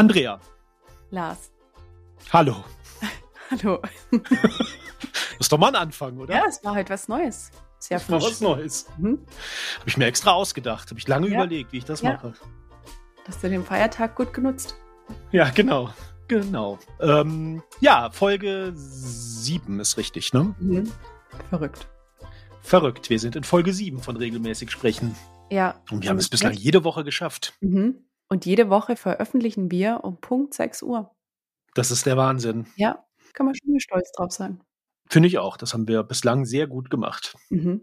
Andrea. Lars. Hallo. Hallo. Das ist doch mal ein Anfang, oder? Ja, es war halt was Neues. Sehr das war frisch. was Neues. Mhm. Habe ich mir extra ausgedacht. Habe ich lange Ja. überlegt, wie ich das Ja. mache. Hast du den Feiertag gut genutzt? Ja, genau. Genau. Ähm, ja, Folge 7 ist richtig, ne? Mhm. Verrückt. Verrückt. Wir sind in Folge 7 von regelmäßig sprechen. Ja. Und wir haben es bislang jede Woche geschafft. Mhm. Und jede Woche veröffentlichen wir um Punkt 6 Uhr. Das ist der Wahnsinn. Ja, kann man schon stolz drauf sein. Finde ich auch. Das haben wir bislang sehr gut gemacht. Mhm.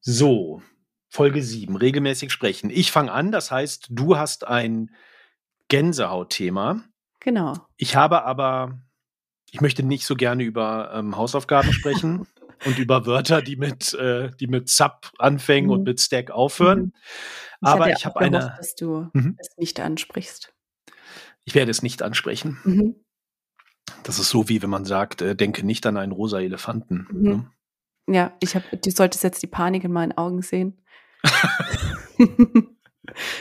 So, Folge 7, regelmäßig sprechen. Ich fange an, das heißt, du hast ein Gänsehautthema. Genau. Ich habe aber, ich möchte nicht so gerne über ähm, Hausaufgaben sprechen und über Wörter, die mit, äh, die mit Sub anfangen Mhm. und mit Stack aufhören. Mhm. Aber hatte ich habe gehofft, eine, dass du Mhm. es nicht ansprichst. ich werde es nicht ansprechen. Mhm. Das ist so, wie wenn man sagt, äh, denke nicht an einen rosa Elefanten. Mhm. Ne? Ja, ich habe, du solltest jetzt die Panik in meinen Augen sehen.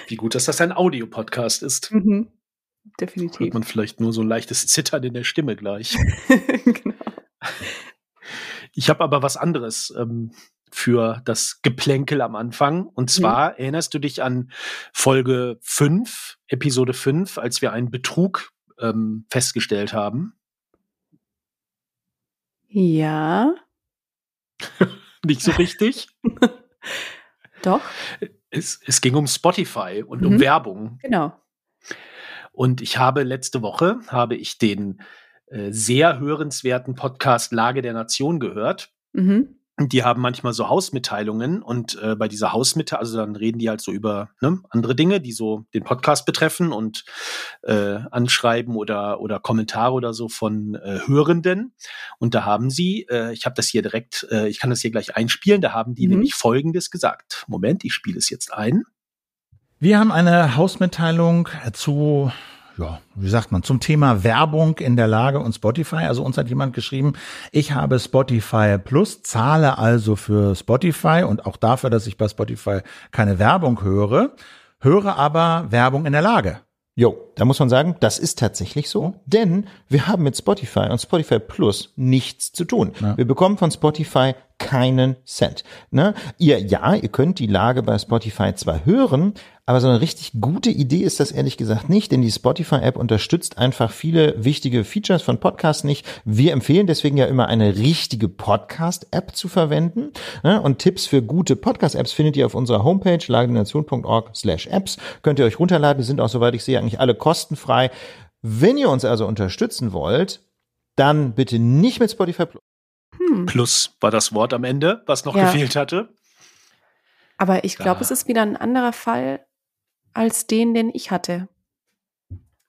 Wie gut, dass das ein Audiopodcast ist. mhm. Hört Definitiv. man vielleicht nur so ein leichtes Zittern in der Stimme gleich. genau. Ich habe aber was anderes ähm, für das Geplänkel am Anfang. Und zwar erinnerst du dich an Folge 5, Episode 5, als wir einen Betrug ähm, festgestellt haben? Ja, Nicht so richtig. doch, es, es ging um Spotify und um Mhm. Werbung. genau. Und ich habe letzte Woche habe ich den äh, sehr hörenswerten Podcast Lage der Nation gehört. Mhm. Die haben manchmal so Hausmitteilungen und äh, bei dieser Hausmitteilung, also dann reden die halt so über ne, andere Dinge, die so den Podcast betreffen und äh, Anschreiben oder, oder Kommentare oder so von äh, Hörenden. Und da haben sie, äh, ich habe das hier direkt, äh, ich kann das hier gleich einspielen, da haben die Mhm. nämlich Folgendes gesagt. Moment, ich spiele es jetzt ein. Wir haben eine Hausmitteilung zu, ja, wie sagt man, zum Thema Werbung in der Lage und Spotify. Also uns hat jemand geschrieben, ich habe Spotify Plus, zahle also für Spotify und auch dafür, dass ich bei Spotify keine Werbung höre, höre aber Werbung in der Lage. Jo, da muss man sagen, das ist tatsächlich so, denn wir haben mit Spotify und Spotify Plus nichts zu tun. Ja. Wir bekommen von Spotify keinen Cent. Ne? Ihr, ja, ihr könnt die Lage bei Spotify zwar hören, aber so eine richtig gute Idee ist das ehrlich gesagt nicht, denn die Spotify-App unterstützt einfach viele wichtige Features von Podcasts nicht. Wir empfehlen deswegen ja immer eine richtige Podcast-App zu verwenden. Ne? Und Tipps für gute Podcast-Apps findet ihr auf unserer Homepage lagenation.org slash apps. Könnt ihr euch runterladen, die sind auch, soweit ich sehe, eigentlich alle kostenfrei. Wenn ihr uns also unterstützen wollt, dann bitte nicht mit Spotify. Hm. Plus war das Wort am Ende, was noch Ja. gefehlt hatte. Aber ich glaube, es ist wieder ein anderer Fall als den, den ich hatte.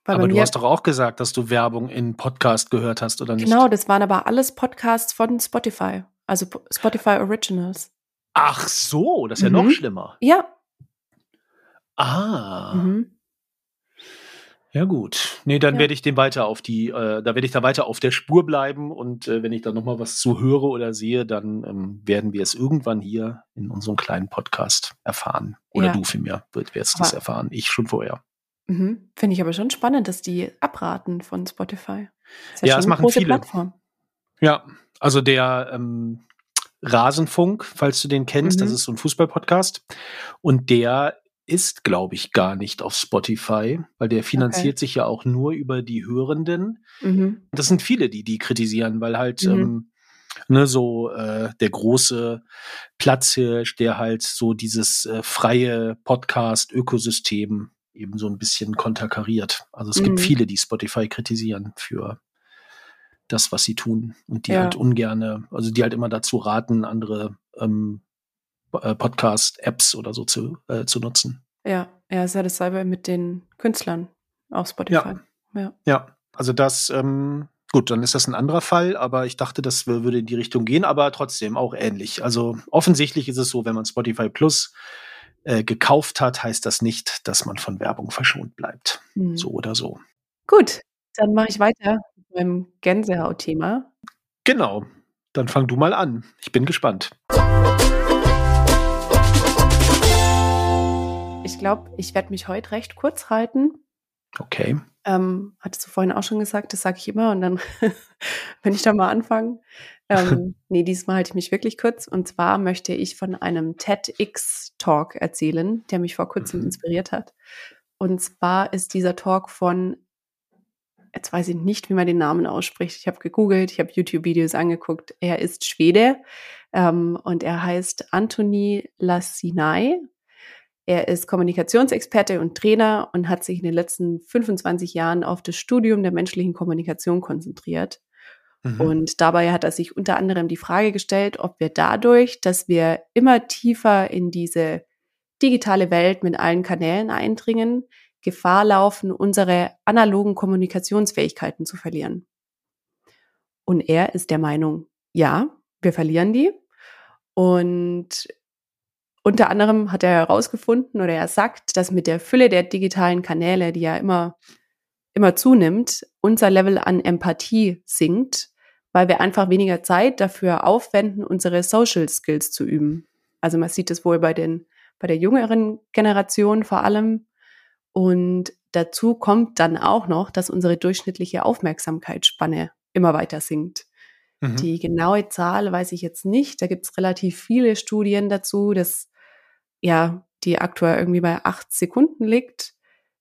Weil Aber du hast doch auch gesagt, dass du Werbung in Podcast gehört hast, oder nicht? genau, das waren aber alles Podcasts von Spotify. Also Spotify Originals. Ach so, das ist ja Mhm. noch schlimmer. Ja. Ah. Mhm. Ja gut. Nee, dann Ja. werde ich dem weiter auf die, äh, da werde ich da weiter auf der Spur bleiben und äh, wenn ich da nochmal was zu höre oder sehe, dann ähm, werden wir es irgendwann hier in unserem kleinen Podcast erfahren. Oder Ja. du vielmehr wird wirst Aber- erfahren. Ich schon vorher. Mhm. Finde ich aber schon spannend, dass die abraten von Spotify. Ist Ja, es eine machen viele. Plattform. Ja, also der ähm, Rasenfunk, falls du den kennst, das Mhm. ist so ein Fußballpodcast und der ist, glaube ich, gar nicht auf Spotify, weil der finanziert sich ja auch nur über die Hörenden. Mhm. Das sind viele, die die kritisieren, weil halt Mhm. ähm, ne, so äh, der große Platzhirsch, der halt so dieses äh, freie Podcast-Ökosystem eben so ein bisschen konterkariert. Also es Mhm. gibt viele, die Spotify kritisieren für das, was sie tun und die Ja. halt ungerne, also die halt immer dazu raten, andere ähm, äh, Podcast-Apps oder so zu, äh, zu nutzen. Ja, ja, ist ja dasselbe mit den Künstlern auf Spotify. Ja. Ja, also das, ähm, gut, dann ist das ein anderer Fall, aber ich dachte, das wür- würde in die Richtung gehen, aber trotzdem auch ähnlich. Also offensichtlich ist es so, wenn man Spotify Plus äh, gekauft hat, heißt das nicht, dass man von Werbung verschont bleibt. Mhm. So oder so. Gut, dann mache ich weiter mit meinem Gänsehaut-Thema. Genau. Dann fang du mal an. Ich bin gespannt. Ich glaube, ich werde mich heute recht kurz halten, Okay. Ähm, hattest du vorhin auch schon gesagt, das sage ich immer und dann, wenn ich da mal anfange. Ähm, nee, diesmal halte ich mich wirklich kurz. Und zwar möchte ich von einem TEDx-Talk erzählen, der mich vor kurzem Mhm. inspiriert hat. Und zwar ist dieser Talk von, jetzt weiß ich nicht, wie man den Namen ausspricht. Ich habe gegoogelt, ich habe YouTube-Videos angeguckt. Er ist Schwede ähm, und er heißt Anthony Lassinai. Er ist Kommunikationsexperte und Trainer und hat sich in den letzten 25 Jahren auf das Studium der menschlichen Kommunikation konzentriert. Mhm. Und dabei hat er sich unter anderem die Frage gestellt, ob wir dadurch, dass wir immer tiefer in diese digitale Welt mit allen Kanälen eindringen, Gefahr laufen, unsere analogen Kommunikationsfähigkeiten zu verlieren. Und er ist der Meinung, ja, wir verlieren die. Und unter anderem hat er herausgefunden oder er sagt, dass mit der Fülle der digitalen Kanäle, die ja immer, immer zunimmt, unser Level an Empathie sinkt, weil wir einfach weniger Zeit dafür aufwenden, unsere Social Skills zu üben. Also man sieht es wohl bei den, bei der jüngeren Generation vor allem. Und dazu kommt dann auch noch, dass unsere durchschnittliche Aufmerksamkeitsspanne immer weiter sinkt. Mhm. Die genaue Zahl weiß ich jetzt nicht. Da gibt es relativ viele Studien dazu, dass ja, die aktuell irgendwie bei acht Sekunden liegt,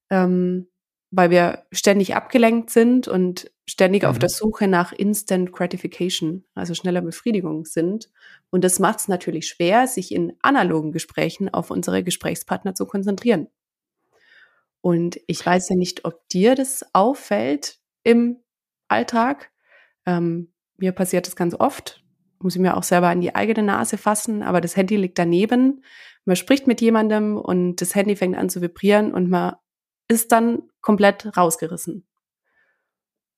ähm, weil wir ständig abgelenkt sind und ständig auf Mhm. der Suche nach Instant Gratification, also schneller Befriedigung sind. Und das macht es natürlich schwer, sich in analogen Gesprächen auf unsere Gesprächspartner zu konzentrieren. Und ich weiß ja nicht, ob dir das auffällt im Alltag. Ähm, mir passiert das ganz oft. Muss ich mir auch selber an die eigene Nase fassen, aber das Handy liegt daneben. Man spricht mit jemandem und das Handy fängt an zu vibrieren und man ist dann komplett rausgerissen.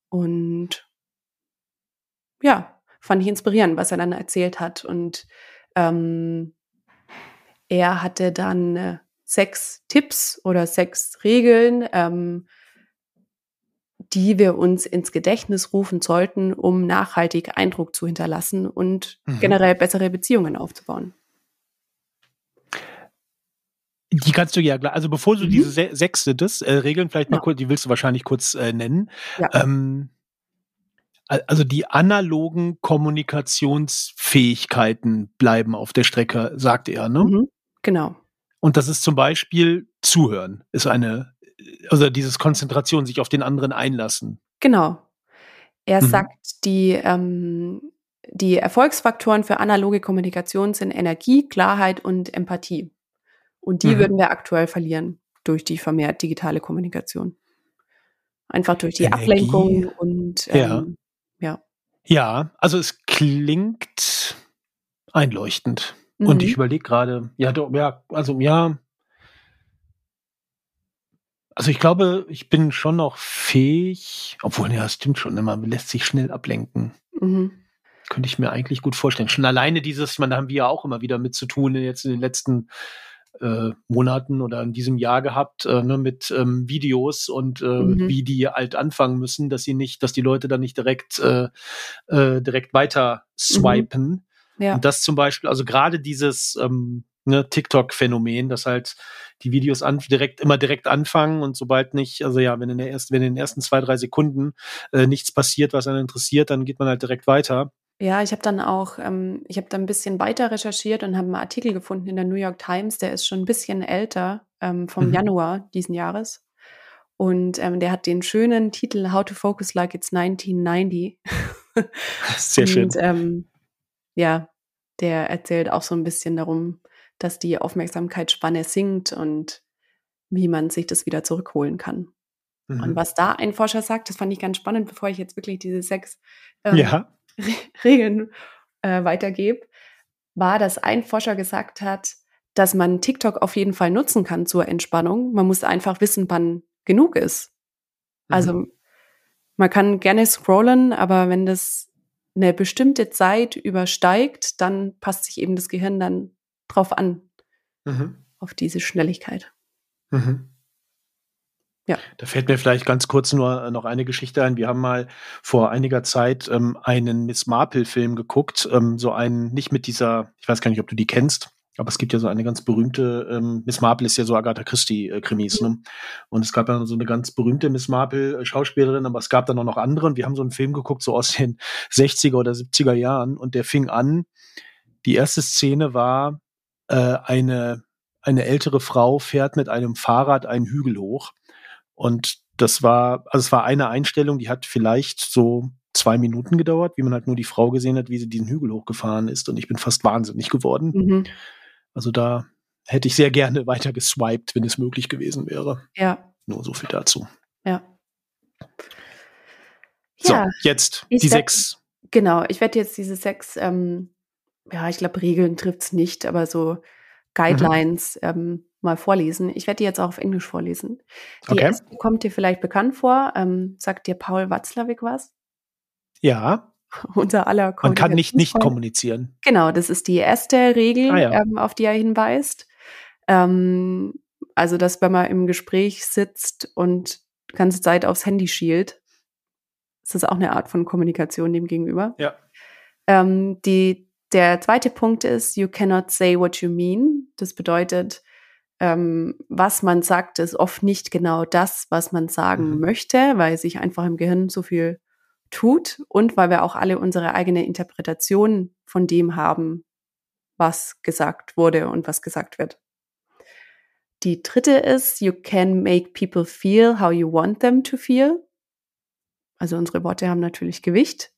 Und ja, fand ich inspirierend, was er dann erzählt hat. Und ähm, er hatte dann äh, sechs Tipps oder sechs Regeln, ähm, die wir uns ins Gedächtnis rufen sollten, um nachhaltig Eindruck zu hinterlassen und Mhm. generell bessere Beziehungen aufzubauen. Die kannst du ja gleich, also bevor du Mhm. diese se sechste das, äh, Regeln vielleicht mal Ja. kurz, die willst du wahrscheinlich kurz äh, nennen. Ja. Ähm, al- also die analogen Kommunikationsfähigkeiten bleiben auf der Strecke, sagt er, ne? Mhm. Genau. Und das ist zum Beispiel Zuhören, ist eine, also dieses Konzentration, sich auf den anderen einlassen. Genau. Er Mhm. sagt, die, ähm, die Erfolgsfaktoren für analoge Kommunikation sind Energie, Klarheit und Empathie. Und die Mhm. würden wir aktuell verlieren durch die vermehrt digitale Kommunikation. Einfach durch die Energie. Ablenkung und Ja. ähm, ja. Ja, also es klingt einleuchtend. Und Mhm. ich überlege gerade, ja, doch, ja, also ja. Also ich glaube, ich bin schon noch fähig, obwohl, ja, stimmt schon, ne, man lässt sich schnell ablenken. Mhm. Könnte ich mir eigentlich gut vorstellen. Schon alleine dieses, ich meine, da haben wir ja auch immer wieder mit zu tun, jetzt in den letzten äh, Monaten oder in diesem Jahr gehabt, äh, ne, mit ähm, Videos und äh, Mhm. wie die halt anfangen müssen, dass sie nicht, dass die Leute dann nicht direkt, äh, äh, direkt weiter swipen. Ja. Und das zum Beispiel, also gerade dieses ähm, ne, TikTok-Phänomen, dass halt die Videos an, direkt immer direkt anfangen und sobald nicht, also ja, wenn in der ersten, wenn in den ersten zwei, drei Sekunden äh, nichts passiert, was einen interessiert, dann geht man halt direkt weiter. Ja, ich habe dann auch, ähm, ich habe da ein bisschen weiter recherchiert und habe einen Artikel gefunden in der New York Times, der ist schon ein bisschen älter, ähm, vom Mhm. Januar diesen Jahres. Und ähm, der hat den schönen Titel How to Focus Like It's 1990. Sehr schön. Und ähm, ja, der erzählt auch so ein bisschen darum, dass die Aufmerksamkeitsspanne sinkt und wie man sich das wieder zurückholen kann. Und Mhm. was da ein Forscher sagt, das fand ich ganz spannend, bevor ich jetzt wirklich diese sechs ähm, Ja. Regeln äh, weitergebe, war, dass ein Forscher gesagt hat, dass man TikTok auf jeden Fall nutzen kann zur Entspannung. Man muss einfach wissen, wann genug ist. Mhm. Also man kann gerne scrollen, aber wenn das eine bestimmte Zeit übersteigt, dann passt sich eben das Gehirn dann drauf an, Mhm. auf diese Schnelligkeit. Mhm. Ja. Da fällt mir vielleicht ganz kurz nur noch eine Geschichte ein. Wir haben mal vor einiger Zeit ähm, einen Miss Marple-Film geguckt, ähm, so einen, nicht mit dieser, ich weiß gar nicht, ob du die kennst, Aber es gibt ja so eine ganz berühmte, ähm, Miss Marple ist ja so Agatha Christie-Krimis, äh, ne? Und es gab ja so eine ganz berühmte Miss Marple-Schauspielerin, aber es gab dann auch noch andere. Und wir haben so einen Film geguckt, so aus den 60er oder 70er Jahren. Und der fing an. Die erste Szene war, äh, eine, eine ältere Frau fährt mit einem Fahrrad einen Hügel hoch. Und das war, also es war eine Einstellung, die hat vielleicht so zwei Minuten gedauert, wie man halt nur die Frau gesehen hat, wie sie diesen Hügel hochgefahren ist. Und ich bin fast wahnsinnig geworden. Mhm. Also da hätte ich sehr gerne weiter geswiped, wenn es möglich gewesen wäre. Ja. Nur so viel dazu. Ja. So, ja, jetzt die werd, sechs. Genau, ich werde jetzt diese sechs, ähm, ja, ich glaube, Regeln trifft es nicht, aber so Guidelines mhm. ähm, mal vorlesen. Ich werde die jetzt auch auf Englisch vorlesen. Die okay. erste kommt dir vielleicht bekannt vor. Ähm, sagt dir Paul Watzlawick was? Ja. unser aller Man kann nicht nicht kommunizieren. Genau, das ist die erste Regel, ah, ja. ähm, auf die er hinweist. Ähm, also, dass wenn man im Gespräch sitzt und die ganze Zeit aufs Handy schielt, ist das auch eine Art von Kommunikation dem gegenüber. Ja. Ähm, die, der zweite Punkt ist, you cannot say what you mean. Das bedeutet, ähm, was man sagt, ist oft nicht genau das, was man sagen mhm. möchte, weil sich einfach im Gehirn so viel tut und weil wir auch alle unsere eigene Interpretation von dem haben, was gesagt wurde und was gesagt wird. Die dritte ist, you can make people feel how you want them to feel. Also unsere Worte haben natürlich Gewicht.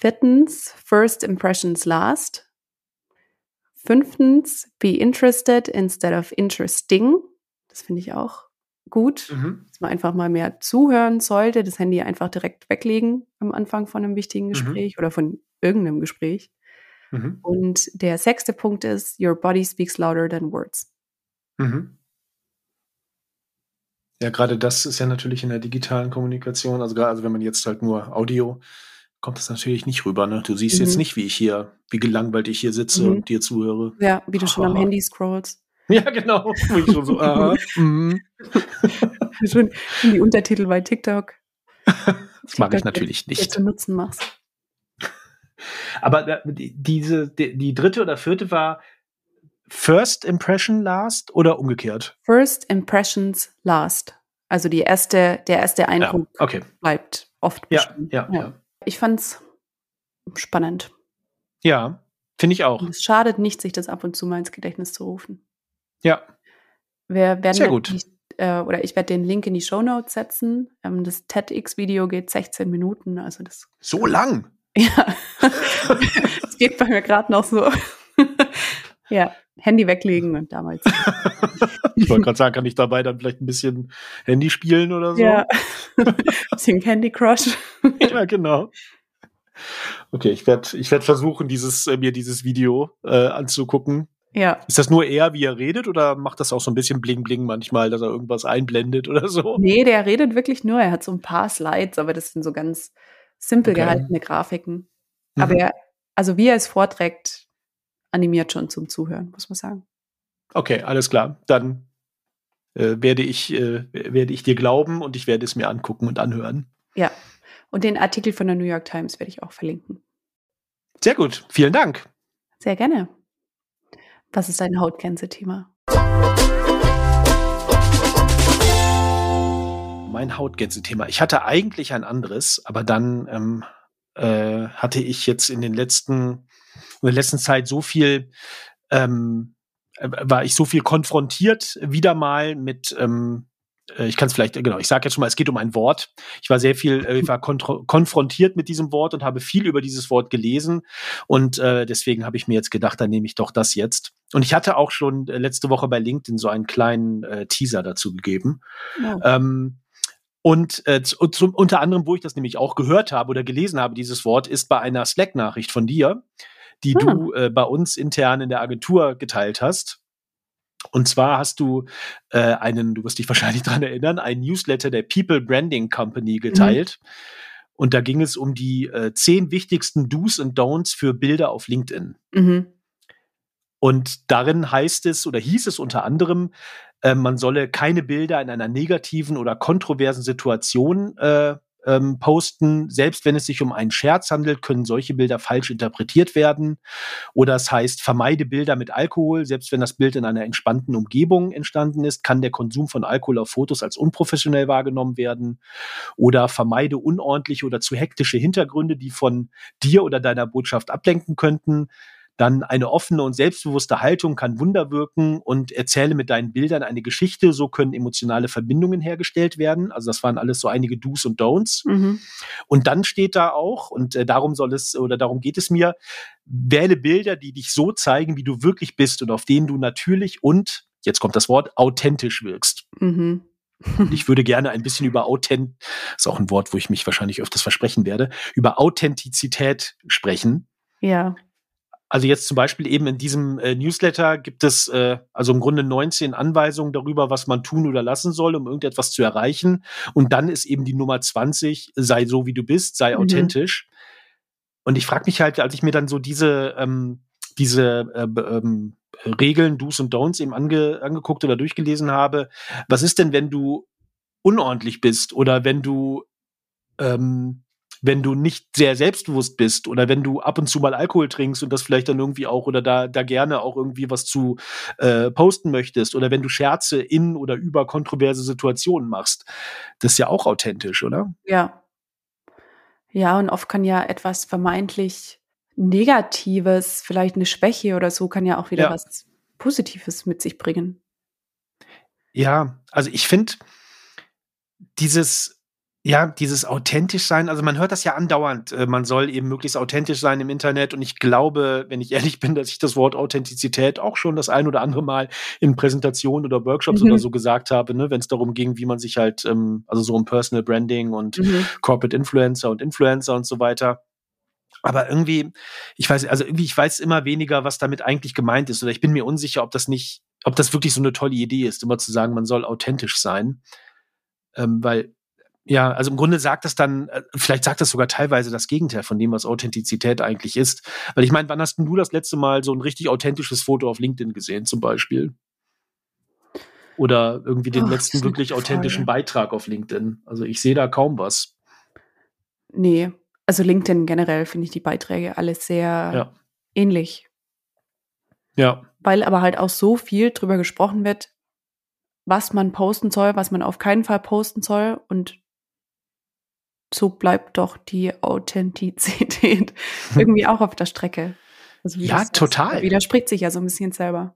Viertens, first impressions last. Fünftens, be interested instead of interesting. Das finde ich auch gut, mhm. dass man einfach mal mehr zuhören sollte, das Handy einfach direkt weglegen am Anfang von einem wichtigen mhm. Gespräch mhm. oder von irgendeinem Gespräch. Mhm. Und der sechste Punkt ist, your body speaks louder than words. Mhm. Ja, gerade das ist ja natürlich in der digitalen Kommunikation, also, also wenn man jetzt halt nur Audio, kommt das natürlich nicht rüber. Ne? Du siehst jetzt mhm. nicht, wie ich hier, wie gelangweilt ich hier sitze und dir zuhöre. Ja, wie du schon am Handy scrollst. Ja, genau. Ich schon so, aha, mm. schon in die Untertitel bei TikTok. Das mag ich natürlich nicht. Zu Nutzen machst. Aber diese, die, die dritte oder vierte war First Impression Last oder umgekehrt? First Impressions Last. Also die erste, der erste Eindruck ja, okay. bleibt oft bestimmt. Ja, ja, ja. Ich fand's spannend. Ja, finde ich auch. Und es schadet nicht, sich das ab und zu mal ins Gedächtnis zu rufen. Ja. Wir werden Sehr gut. Nicht, äh, oder ich werde den Link in die Show Notes setzen. Ähm, das TEDx-Video geht 16 Minuten, also das. So lang? Ja. Es geht bei mir gerade noch so. ja, Handy weglegen und damals. ich wollte gerade sagen, kann ich dabei dann vielleicht ein bisschen Handy spielen oder so? Ja. ein bisschen Candy Crush. ja, genau. Okay, ich werde ich werd versuchen, dieses, äh, mir dieses Video äh, anzugucken. Ja. Ist das nur er, wie er redet, oder macht das auch so ein bisschen Bling-Bling manchmal, dass er irgendwas einblendet oder so? Nee, der redet wirklich nur. Er hat so ein paar Slides, aber das sind so ganz simpel okay. gehaltene Grafiken. Mhm. Aber er, also wie er es vorträgt, animiert schon zum Zuhören, muss man sagen. Okay, alles klar. Dann äh, werde ich, äh, werde ich dir glauben und ich werde es mir angucken und anhören. Ja. Und den Artikel von der New York Times werde ich auch verlinken. Sehr gut. Vielen Dank. Sehr gerne. Was ist dein Hautgänse-Thema? Mein Hautgänse-Thema. Ich hatte eigentlich ein anderes, aber dann ähm, äh, hatte ich jetzt in den letzten, in der letzten Zeit so viel, ähm, äh, war ich so viel konfrontiert wieder mal mit ähm, äh, ich kann es vielleicht, genau, ich sage jetzt schon mal, es geht um ein Wort. Ich war sehr viel, äh, ich war konfrontiert mit diesem Wort und habe viel über dieses Wort gelesen. Und äh, deswegen habe ich mir jetzt gedacht, dann nehme ich doch das jetzt. Und ich hatte auch schon äh, letzte Woche bei LinkedIn so einen kleinen äh, Teaser dazu gegeben. Ja. Ähm, und äh, zum, unter anderem, wo ich das nämlich auch gehört habe oder gelesen habe, dieses Wort, ist bei einer Slack-Nachricht von dir, die hm. du äh, bei uns intern in der Agentur geteilt hast. Und zwar hast du äh, einen, du wirst dich wahrscheinlich dran erinnern, einen Newsletter der People Branding Company mhm. geteilt. Mhm. Und da ging es um die äh, zehn wichtigsten Do's und Don'ts für Bilder auf LinkedIn. Mhm. Und darin heißt es oder hieß es unter anderem, äh, man solle keine Bilder in einer negativen oder kontroversen Situation äh, ähm, posten. Selbst wenn es sich um einen Scherz handelt, können solche Bilder falsch interpretiert werden. Oder es heißt, vermeide Bilder mit Alkohol. Selbst wenn das Bild in einer entspannten Umgebung entstanden ist, kann der Konsum von Alkohol auf Fotos als unprofessionell wahrgenommen werden. Oder vermeide unordentliche oder zu hektische Hintergründe, die von dir oder deiner Botschaft ablenken könnten. Dann eine offene und selbstbewusste Haltung kann Wunder wirken und erzähle mit deinen Bildern eine Geschichte. So können emotionale Verbindungen hergestellt werden. Also das waren alles so einige Do's und Don'ts. Mhm. Und dann steht da auch, und äh, darum soll es oder darum geht es mir, wähle Bilder, die dich so zeigen, wie du wirklich bist und auf denen du natürlich und, jetzt kommt das Wort, authentisch wirkst. Mhm. ich würde gerne ein bisschen über Authent, ist auch ein Wort, wo ich mich wahrscheinlich öfters versprechen werde, über Authentizität sprechen. Ja. Also jetzt zum Beispiel eben in diesem äh, Newsletter gibt es äh, also im Grunde 19 Anweisungen darüber, was man tun oder lassen soll, um irgendetwas zu erreichen. Und dann ist eben die Nummer 20, sei so wie du bist, sei mhm. authentisch. Und ich frage mich halt, als ich mir dann so diese, ähm, diese äh, ähm, Regeln, Do's und Don'ts eben ange, angeguckt oder durchgelesen habe, was ist denn, wenn du unordentlich bist oder wenn du ähm, wenn du nicht sehr selbstbewusst bist oder wenn du ab und zu mal Alkohol trinkst und das vielleicht dann irgendwie auch oder da, da gerne auch irgendwie was zu äh, posten möchtest oder wenn du Scherze in oder über kontroverse Situationen machst. Das ist ja auch authentisch, oder? Ja. Ja, und oft kann ja etwas vermeintlich Negatives, vielleicht eine Schwäche oder so, kann ja auch wieder ja. was Positives mit sich bringen. Ja, also ich finde dieses ja, dieses authentisch sein, also man hört das ja andauernd, äh, man soll eben möglichst authentisch sein im Internet und ich glaube, wenn ich ehrlich bin, dass ich das Wort Authentizität auch schon das ein oder andere Mal in Präsentationen oder Workshops mhm. oder so gesagt habe, ne, wenn es darum ging, wie man sich halt, ähm, also so um Personal Branding und mhm. Corporate Influencer und Influencer und so weiter. Aber irgendwie, ich weiß, also irgendwie, ich weiß immer weniger, was damit eigentlich gemeint ist. Oder ich bin mir unsicher, ob das nicht, ob das wirklich so eine tolle Idee ist, immer zu sagen, man soll authentisch sein. Ähm, weil ja, also im Grunde sagt das dann, äh, vielleicht sagt das sogar teilweise das Gegenteil von dem, was Authentizität eigentlich ist. Weil ich meine, wann hast du das letzte Mal so ein richtig authentisches Foto auf LinkedIn gesehen, zum Beispiel? Oder irgendwie den Ach, letzten wirklich authentischen Beitrag auf LinkedIn? Also ich sehe da kaum was. Nee, also LinkedIn generell finde ich die Beiträge alle sehr ja. ähnlich. Ja. Weil aber halt auch so viel drüber gesprochen wird, was man posten soll, was man auf keinen Fall posten soll und so bleibt doch die Authentizität irgendwie auch auf der Strecke. Also ja, total. Widerspricht sich ja so ein bisschen selber.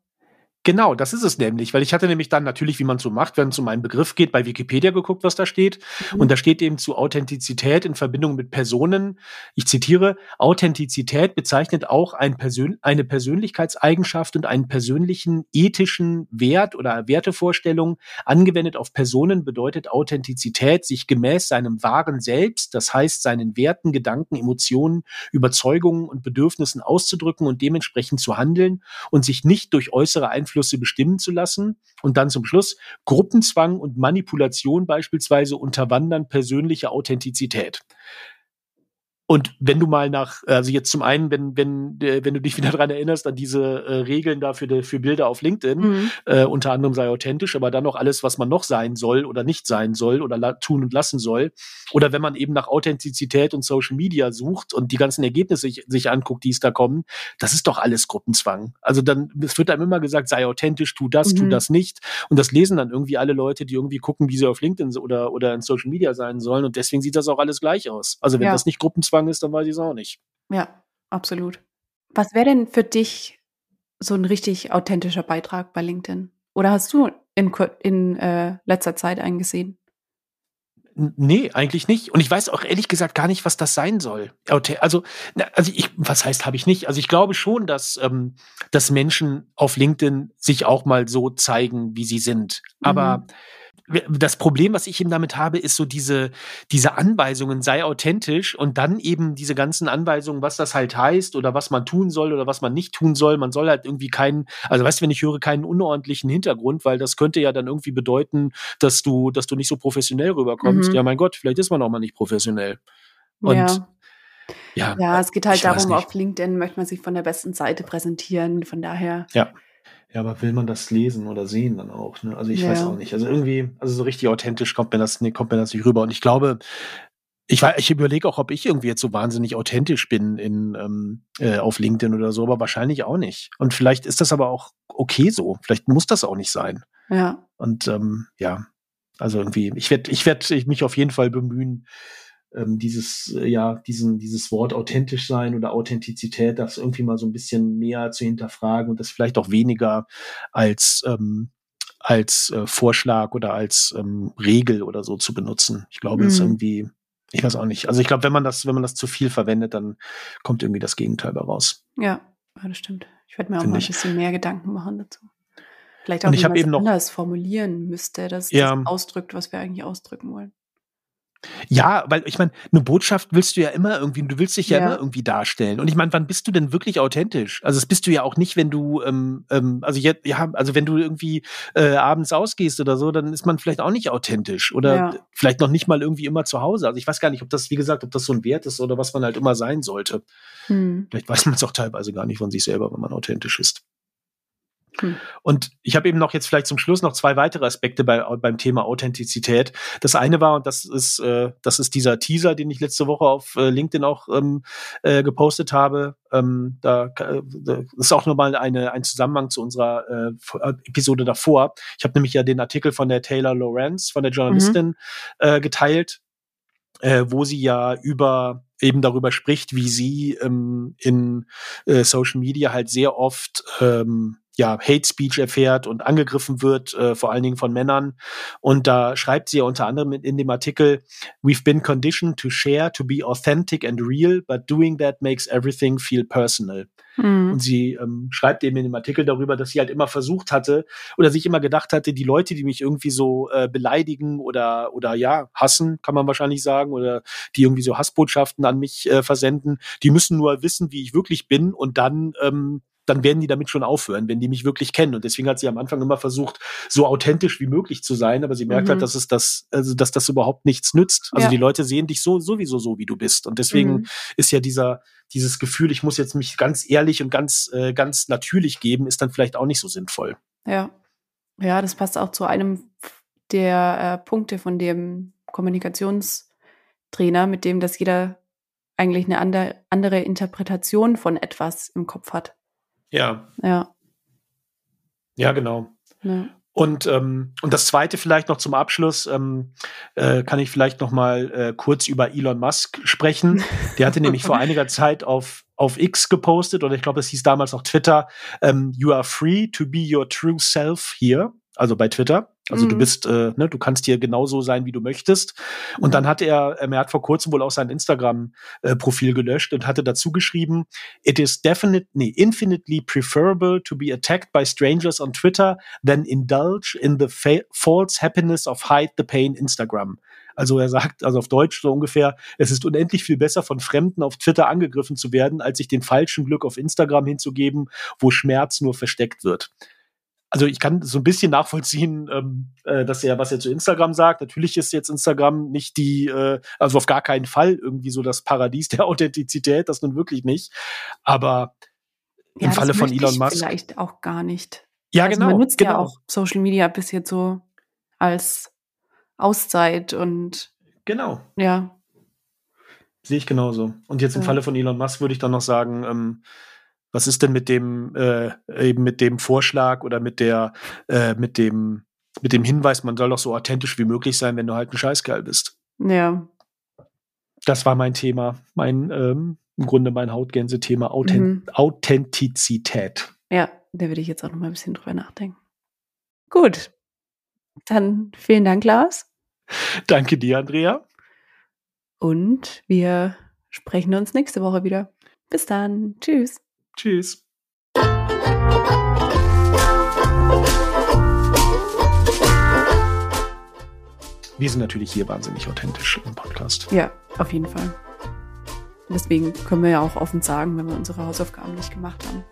Genau, das ist es nämlich, weil ich hatte nämlich dann natürlich, wie man so macht, wenn es um einen Begriff geht, bei Wikipedia geguckt, was da steht. Mhm. Und da steht eben zu Authentizität in Verbindung mit Personen. Ich zitiere, Authentizität bezeichnet auch ein Persön eine Persönlichkeitseigenschaft und einen persönlichen ethischen Wert oder Wertevorstellung. Angewendet auf Personen bedeutet Authentizität, sich gemäß seinem wahren Selbst, das heißt seinen Werten, Gedanken, Emotionen, Überzeugungen und Bedürfnissen auszudrücken und dementsprechend zu handeln und sich nicht durch äußere Einflüsse Einflüsse bestimmen zu lassen. Und dann zum Schluss Gruppenzwang und Manipulation beispielsweise unterwandern persönliche Authentizität. Und wenn du mal nach, also jetzt zum einen, wenn, wenn, äh, wenn du dich wieder daran erinnerst, an diese äh, Regeln dafür für Bilder auf LinkedIn, mhm. äh, unter anderem sei authentisch, aber dann noch alles, was man noch sein soll oder nicht sein soll oder tun und lassen soll. Oder wenn man eben nach Authentizität und Social Media sucht und die ganzen Ergebnisse sich, sich anguckt, die es da kommen, das ist doch alles Gruppenzwang. Also dann, es wird einem immer gesagt, sei authentisch, tu das, mhm. tu das nicht. Und das lesen dann irgendwie alle Leute, die irgendwie gucken, wie sie auf LinkedIn oder, oder in Social Media sein sollen. Und deswegen sieht das auch alles gleich aus. Also wenn ja. das nicht Gruppenzwang Zugzwang ist, dann weiß ich es auch nicht. Ja, absolut. Was wäre denn für dich so ein richtig authentischer Beitrag bei LinkedIn? Oder hast du in, in äh, letzter Zeit einen gesehen? Nee, eigentlich nicht. Und ich weiß auch ehrlich gesagt gar nicht, was das sein soll. Also, also ich, was heißt, habe ich nicht? Also ich glaube schon, dass, ähm, dass Menschen auf LinkedIn sich auch mal so zeigen, wie sie sind. Aber mhm das Problem, was ich eben damit habe, ist so diese, diese Anweisungen, sei authentisch und dann eben diese ganzen Anweisungen, was das halt heißt oder was man tun soll oder was man nicht tun soll. Man soll halt irgendwie keinen, also weißt du, wenn ich höre, keinen unordentlichen Hintergrund, weil das könnte ja dann irgendwie bedeuten, dass du, dass du nicht so professionell rüberkommst. Mhm. Ja, mein Gott, vielleicht ist man auch mal nicht professionell. Und ja. Ja, ja, es geht halt darum, auf LinkedIn möchte man sich von der besten Seite präsentieren. Von daher ja. Ja, aber will man das lesen oder sehen dann auch? Ne? Also ich ja. weiß auch nicht. Also irgendwie, also so richtig authentisch kommt mir das, nee, kommt mir das nicht rüber. Und ich glaube, ich, ich überlege auch, ob ich irgendwie jetzt so wahnsinnig authentisch bin in, ähm, äh, auf LinkedIn oder so, aber wahrscheinlich auch nicht. Und vielleicht ist das aber auch okay so. Vielleicht muss das auch nicht sein. Ja. Und ähm, ja, also irgendwie, ich werde ich werd mich auf jeden Fall bemühen, ähm, dieses, äh, ja, diesen, dieses Wort authentisch sein oder Authentizität, das irgendwie mal so ein bisschen mehr zu hinterfragen und das vielleicht auch weniger als, ähm, als äh, Vorschlag oder als ähm, Regel oder so zu benutzen. Ich glaube, mhm. ist irgendwie, ich weiß auch nicht. Also ich glaube, wenn man das, wenn man das zu viel verwendet, dann kommt irgendwie das Gegenteil raus. Ja, das stimmt. Ich werde mir auch Find mal ein bisschen mehr Gedanken machen dazu. Vielleicht auch, und ich wie man es anders formulieren müsste, dass ja. das ausdrückt, was wir eigentlich ausdrücken wollen. Ja, weil ich meine, eine Botschaft willst du ja immer irgendwie, du willst dich ja, ja. immer irgendwie darstellen. Und ich meine, wann bist du denn wirklich authentisch? Also das bist du ja auch nicht, wenn du, ähm, ähm, also jetzt, ja, also wenn du irgendwie äh, abends ausgehst oder so, dann ist man vielleicht auch nicht authentisch oder ja. vielleicht noch nicht mal irgendwie immer zu Hause. Also ich weiß gar nicht, ob das, wie gesagt, ob das so ein Wert ist oder was man halt immer sein sollte. Hm. Vielleicht weiß man es auch teilweise gar nicht von sich selber, wenn man authentisch ist. Hm. Und ich habe eben noch jetzt vielleicht zum Schluss noch zwei weitere Aspekte bei, beim Thema Authentizität. Das eine war, und das ist, äh, das ist dieser Teaser, den ich letzte Woche auf äh, LinkedIn auch ähm, äh, gepostet habe. Ähm, da, äh, das ist auch nochmal eine, ein Zusammenhang zu unserer äh, äh, Episode davor. Ich habe nämlich ja den Artikel von der Taylor Lorenz, von der Journalistin, mhm. äh, geteilt, äh, wo sie ja über eben darüber spricht, wie sie ähm, in äh, Social Media halt sehr oft ähm, ja, Hate Speech erfährt und angegriffen wird, äh, vor allen Dingen von Männern. Und da schreibt sie ja unter anderem in, in dem Artikel, We've been conditioned to share, to be authentic and real, but doing that makes everything feel personal. Mhm. Und sie ähm, schreibt eben in dem Artikel darüber, dass sie halt immer versucht hatte oder sich immer gedacht hatte, die Leute, die mich irgendwie so äh, beleidigen oder, oder ja, hassen, kann man wahrscheinlich sagen, oder die irgendwie so Hassbotschaften an mich äh, versenden, die müssen nur wissen, wie ich wirklich bin und dann ähm, dann werden die damit schon aufhören, wenn die mich wirklich kennen. Und deswegen hat sie am Anfang immer versucht, so authentisch wie möglich zu sein, aber sie merkt halt, mhm. halt, dass es das, also dass das überhaupt nichts nützt. Also ja. die Leute sehen dich so sowieso so, wie du bist. Und deswegen mhm. ist ja dieser, dieses Gefühl, ich muss jetzt mich ganz ehrlich und ganz, äh, ganz natürlich geben, ist dann vielleicht auch nicht so sinnvoll. Ja. Ja, das passt auch zu einem der äh, Punkte von dem Kommunikationstrainer, mit dem, dass jeder eigentlich eine andere, andere Interpretation von etwas im Kopf hat. Ja. Ja. Ja, genau. Ja. Und, ähm, und das zweite vielleicht noch zum Abschluss, ähm, äh, kann ich vielleicht noch mal äh, kurz über Elon Musk sprechen. Der hatte nämlich vor einiger Zeit auf, auf X gepostet, oder ich glaube, es hieß damals auch Twitter, ähm, You are free to be your true self here, also bei Twitter. Also mhm. du bist, äh, ne, du kannst hier genauso sein, wie du möchtest. Und mhm. dann hat er, ähm, er hat vor kurzem wohl auch sein Instagram-Profil äh, gelöscht und hatte dazu geschrieben, it is definitely, nee, infinitely preferable to be attacked by strangers on Twitter than indulge in the false happiness of hide the pain Instagram. Also er sagt, also auf Deutsch so ungefähr, es ist unendlich viel besser von Fremden auf Twitter angegriffen zu werden, als sich den falschen Glück auf Instagram hinzugeben, wo Schmerz nur versteckt wird also ich kann so ein bisschen nachvollziehen, ähm, äh, dass er, was er zu Instagram sagt. Natürlich ist jetzt Instagram nicht die, äh, also auf gar keinen Fall irgendwie so das Paradies der Authentizität, das nun wirklich nicht. Aber im ja, Falle von Elon Musk. Vielleicht auch gar nicht. Ja, also genau. Man nutzt genau. ja auch Social Media bis jetzt so als Auszeit und. Genau. Ja. Sehe ich genauso. Und jetzt im ja. Falle von Elon Musk würde ich dann noch sagen, ähm, was ist denn mit dem äh, eben mit dem Vorschlag oder mit der äh, mit dem mit dem Hinweis, man soll doch so authentisch wie möglich sein, wenn du halt ein Scheißkerl bist. Ja. Das war mein Thema, mein ähm, im Grunde mein Hautgänse-Thema Authent mhm. Authentizität. Ja, da würde ich jetzt auch noch mal ein bisschen drüber nachdenken. Gut, dann vielen Dank, Lars. Danke dir, Andrea. Und wir sprechen uns nächste Woche wieder. Bis dann. Tschüss. Tschüss. Wir sind natürlich hier wahnsinnig authentisch im Podcast. Ja, auf jeden Fall. Deswegen können wir ja auch offen sagen, wenn wir unsere Hausaufgaben nicht gemacht haben.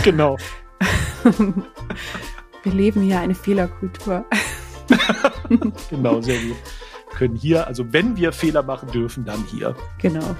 genau. wir leben hier eine Fehlerkultur. genau, sehr gut. Wir können hier, also wenn wir Fehler machen dürfen, dann hier. Genau.